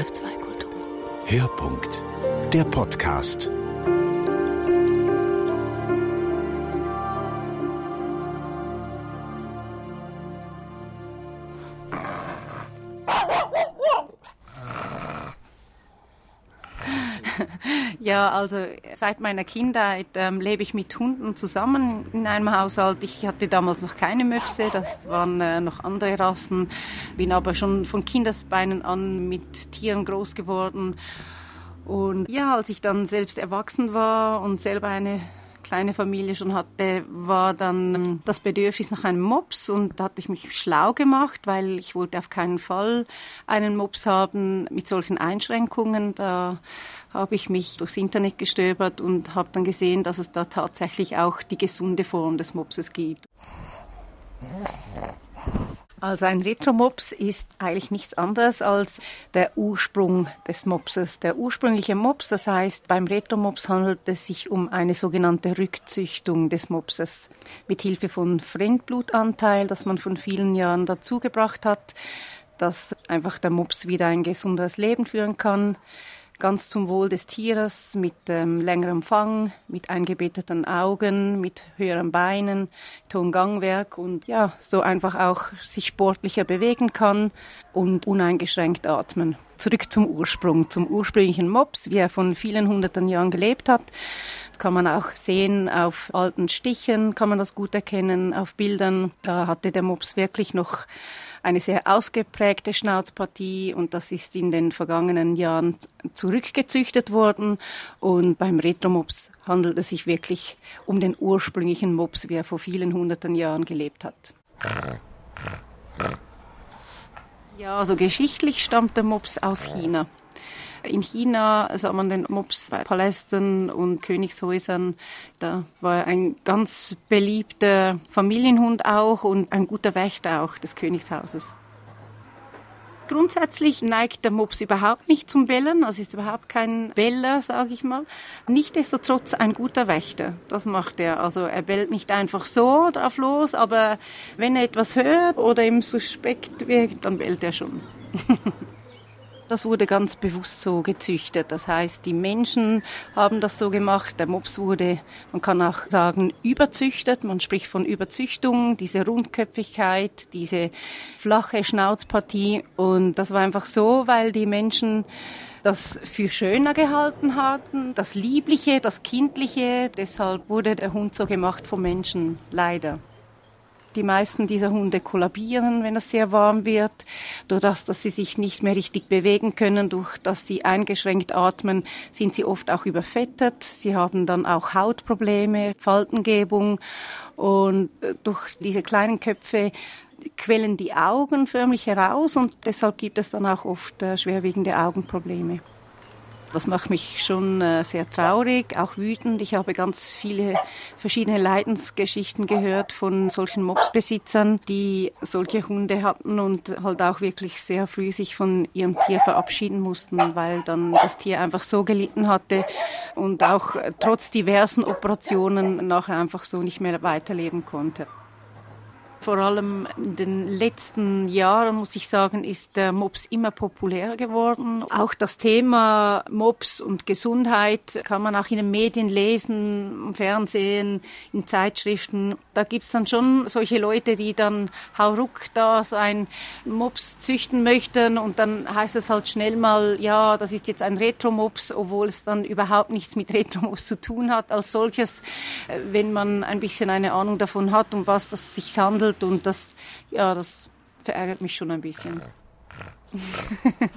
SRF 2 Kultur. Hörpunkt. Der Podcast. Ja, also seit meiner Kindheit ähm, lebe ich mit Hunden zusammen in einem Haushalt. Ich hatte damals noch keine Möpse, das waren äh, noch andere Rassen. Bin aber schon von Kindesbeinen an mit Tieren groß geworden. Und ja, als ich dann selbst erwachsen war und selber eine kleine Familie schon hatte, war dann das Bedürfnis nach einem Mops und da hatte ich mich schlau gemacht, weil ich wollte auf keinen Fall einen Mops haben mit solchen Einschränkungen. Da habe ich mich durchs Internet gestöbert und habe dann gesehen, dass es da tatsächlich auch die gesunde Form des Mopses gibt. Also ein Retromops ist eigentlich nichts anderes als der Ursprung des Mopses. Der ursprüngliche Mops, das heißt, beim Retromops handelt es sich um eine sogenannte Rückzüchtung des Mopses. Mit Hilfe von Fremdblutanteil, das man von vielen Jahren dazugebracht hat, dass einfach der Mops wieder ein gesunderes Leben führen kann ganz zum Wohl des Tieres mit ähm, längerem Fang, mit eingebetteten Augen, mit höheren Beinen, mit hohem Gangwerk und ja, so einfach auch sich sportlicher bewegen kann und uneingeschränkt atmen. Zurück zum Ursprung, zum ursprünglichen Mops, wie er von vielen hunderten Jahren gelebt hat. kann man auch sehen auf alten Stichen, kann man das gut erkennen, auf Bildern. Da hatte der Mops wirklich noch eine sehr ausgeprägte Schnauzpartie und das ist in den vergangenen Jahren zurückgezüchtet worden und beim Retromops handelt es sich wirklich um den ursprünglichen Mops, wie er vor vielen hunderten Jahren gelebt hat. Ja, also geschichtlich stammt der Mops aus China. In China sah man den Mops bei Palästen und Königshäusern. Da war ein ganz beliebter Familienhund auch und ein guter Wächter auch des Königshauses. Grundsätzlich neigt der Mops überhaupt nicht zum Bellen, also ist überhaupt kein Beller, sage ich mal. Nichtsdestotrotz ein guter Wächter, das macht er. Also er bellt nicht einfach so drauf los, aber wenn er etwas hört oder ihm suspekt wirkt, dann bellt er schon. Das wurde ganz bewusst so gezüchtet. Das heißt, die Menschen haben das so gemacht. Der Mops wurde, man kann auch sagen, überzüchtet. Man spricht von Überzüchtung, diese Rundköpfigkeit, diese flache Schnauzpartie. Und das war einfach so, weil die Menschen das für schöner gehalten hatten, das Liebliche, das Kindliche. Deshalb wurde der Hund so gemacht vom Menschen, leider. Die meisten dieser Hunde kollabieren, wenn es sehr warm wird, durch das, dass sie sich nicht mehr richtig bewegen können, durch dass sie eingeschränkt atmen, sind sie oft auch überfettet. Sie haben dann auch Hautprobleme, Faltengebung und äh, durch diese kleinen Köpfe quellen die Augen förmlich heraus und deshalb gibt es dann auch oft äh, schwerwiegende Augenprobleme. Das macht mich schon äh, sehr traurig, auch wütend. Ich habe ganz viele verschiedene Leidensgeschichten gehört von solchen Mopsbesitzern, die solche Hunde hatten und halt auch wirklich sehr früh sich von ihrem Tier verabschieden mussten, weil dann das Tier einfach so gelitten hatte und auch trotz diversen Operationen nachher einfach so nicht mehr weiterleben konnte. Vor allem in den letzten Jahren, muss ich sagen, ist der Mops immer populärer geworden. Auch das Thema Mops und Gesundheit kann man auch in den Medien lesen, im Fernsehen, in Zeitschriften. Da gibt's dann schon solche Leute, die dann hauruck da so ein Mops züchten möchten und dann heißt es halt schnell mal, ja, das ist jetzt ein Retro-Mops, obwohl es dann überhaupt nichts mit Retro-Mops zu tun hat als solches, äh, wenn man ein bisschen eine Ahnung davon hat, um was es sich handelt verhandelt und das, ja, das verärgert mich schon ein bisschen.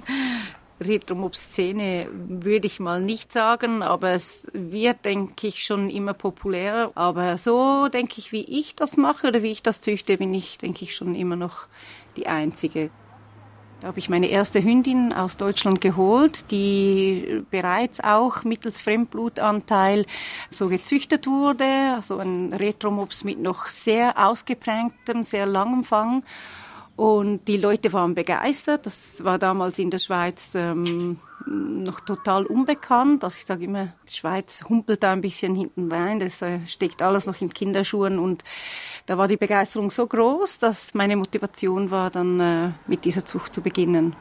Retro-Mob-Szene würde ich mal nicht sagen, aber es wird, denke ich, schon immer populärer. Aber so, denke ich, wie ich das mache oder wie ich das züchte, bin ich, denke ich, schon immer noch die Einzige. Da habe ich meine erste Hündin aus Deutschland geholt, die bereits auch mittels Fremdblutanteil so gezüchtet wurde, also ein Retromops mit noch sehr ausgeprägtem, sehr langem Fang. Und die Leute waren begeistert. Das war damals in der Schweiz ähm, noch total unbekannt. Also ich sage immer, die Schweiz humpelt da ein bisschen hinten rein. Das äh, steckt alles noch in Kinderschuhen. Und da war die Begeisterung so groß, dass meine Motivation war, dann äh, mit dieser Zucht zu beginnen.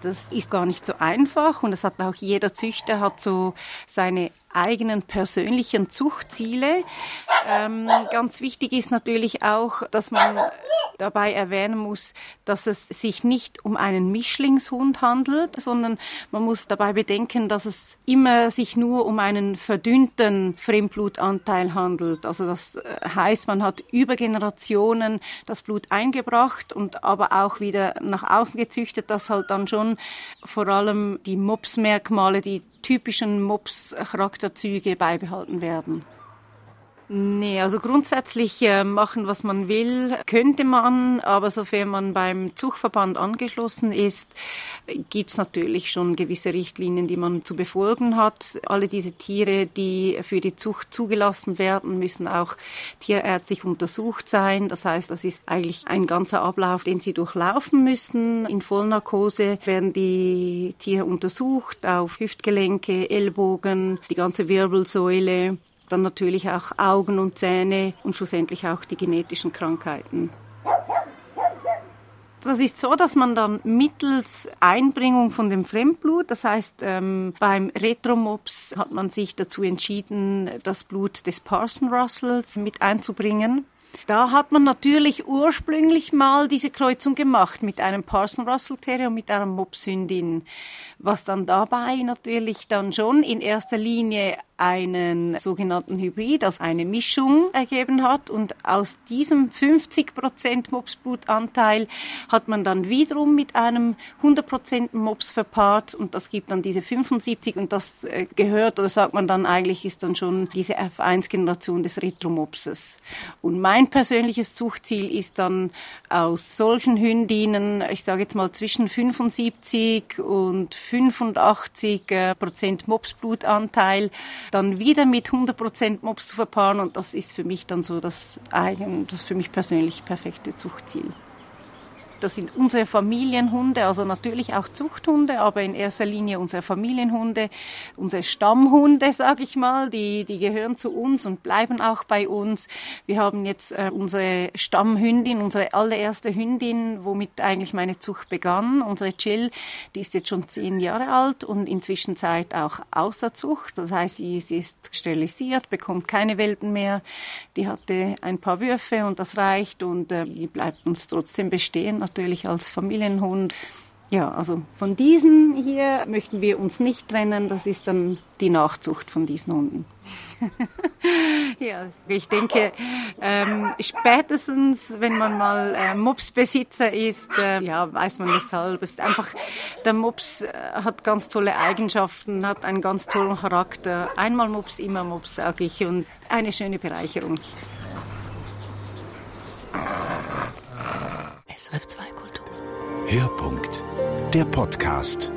Das ist gar nicht so einfach und es hat auch jeder Züchter hat so seine eigenen persönlichen Zuchtziele. Ähm, ganz wichtig ist natürlich auch, dass man dabei erwähnen muss, dass es sich nicht um einen Mischlingshund handelt, sondern man muss dabei bedenken, dass es immer sich nur um einen verdünnten Fremdblutanteil handelt. Also das äh, heißt, man hat über Generationen das Blut eingebracht und aber auch wieder nach außen gezüchtet, dass halt dann schon vor allem die Mops-Merkmale, die typischen Mops-Charakterzüge beibehalten werden. Nee, also grundsätzlich äh, machen, was man will, könnte man, aber sofern man beim Zuchtverband angeschlossen ist, gibt es natürlich schon gewisse Richtlinien, die man zu befolgen hat. Alle diese Tiere, die für die Zucht zugelassen werden, müssen auch tierärztlich untersucht sein. Das heißt, das ist eigentlich ein ganzer Ablauf, den sie durchlaufen müssen. In Vollnarkose werden die Tiere untersucht auf Hüftgelenke, Ellbogen, die ganze Wirbelsäule dann natürlich auch Augen und Zähne und schlussendlich auch die genetischen Krankheiten. Das ist so, dass man dann mittels Einbringung von dem Fremdblut, das heißt ähm, beim Retromops hat man sich dazu entschieden, das Blut des Parson Russells mit einzubringen. Da hat man natürlich ursprünglich mal diese Kreuzung gemacht mit einem Parson Russell Terrier und mit einer Mopshündin, was dann dabei natürlich dann schon in erster Linie einen sogenannten Hybrid, also eine Mischung ergeben hat. Und aus diesem 50% Mopsblutanteil hat man dann wiederum mit einem 100% Mops verpaart und das gibt dann diese 75 und das äh, gehört oder sagt man dann eigentlich ist dann schon diese F1-Generation des Retromopses. Und mein persönliches Zuchtziel ist dann aus solchen Hündinnen, ich sage jetzt mal zwischen 75 und 85 äh, Prozent Mopsblutanteil, dann wieder mit 100% Mops zu verpaaren und das ist für mich dann so das, das für mich persönlich perfekte Zuchtziel. Das sind unsere Familienhunde, also natürlich auch Zuchthunde, aber in erster Linie unsere Familienhunde, unsere Stammhunde, sage ich mal, die, die gehören zu uns und bleiben auch bei uns. Wir haben jetzt äh, unsere Stammhündin, unsere allererste Hündin, womit eigentlich meine Zucht begann, unsere Chill, die ist jetzt schon zehn Jahre alt und inzwischen Zeit auch außer Zucht. Das heißt, sie, sie ist sterilisiert, bekommt keine Welpen mehr. Die hatte ein paar Würfe und das reicht und äh, die bleibt uns trotzdem bestehen natürlich als Familienhund. Ja, also von diesen hier möchten wir uns nicht trennen. Das ist dann die Nachzucht von diesen Hunden. ja, ich denke, ähm, spätestens, wenn man mal äh, Mopsbesitzer ist, äh, ja, weiß man weshalb. Es ist einfach, der Mops äh, hat ganz tolle Eigenschaften, hat einen ganz tollen Charakter. Einmal Mops, immer Mops, sage ich, und eine schöne Bereicherung. SRF 2 Kultur. Hörpunkt. Der Podcast.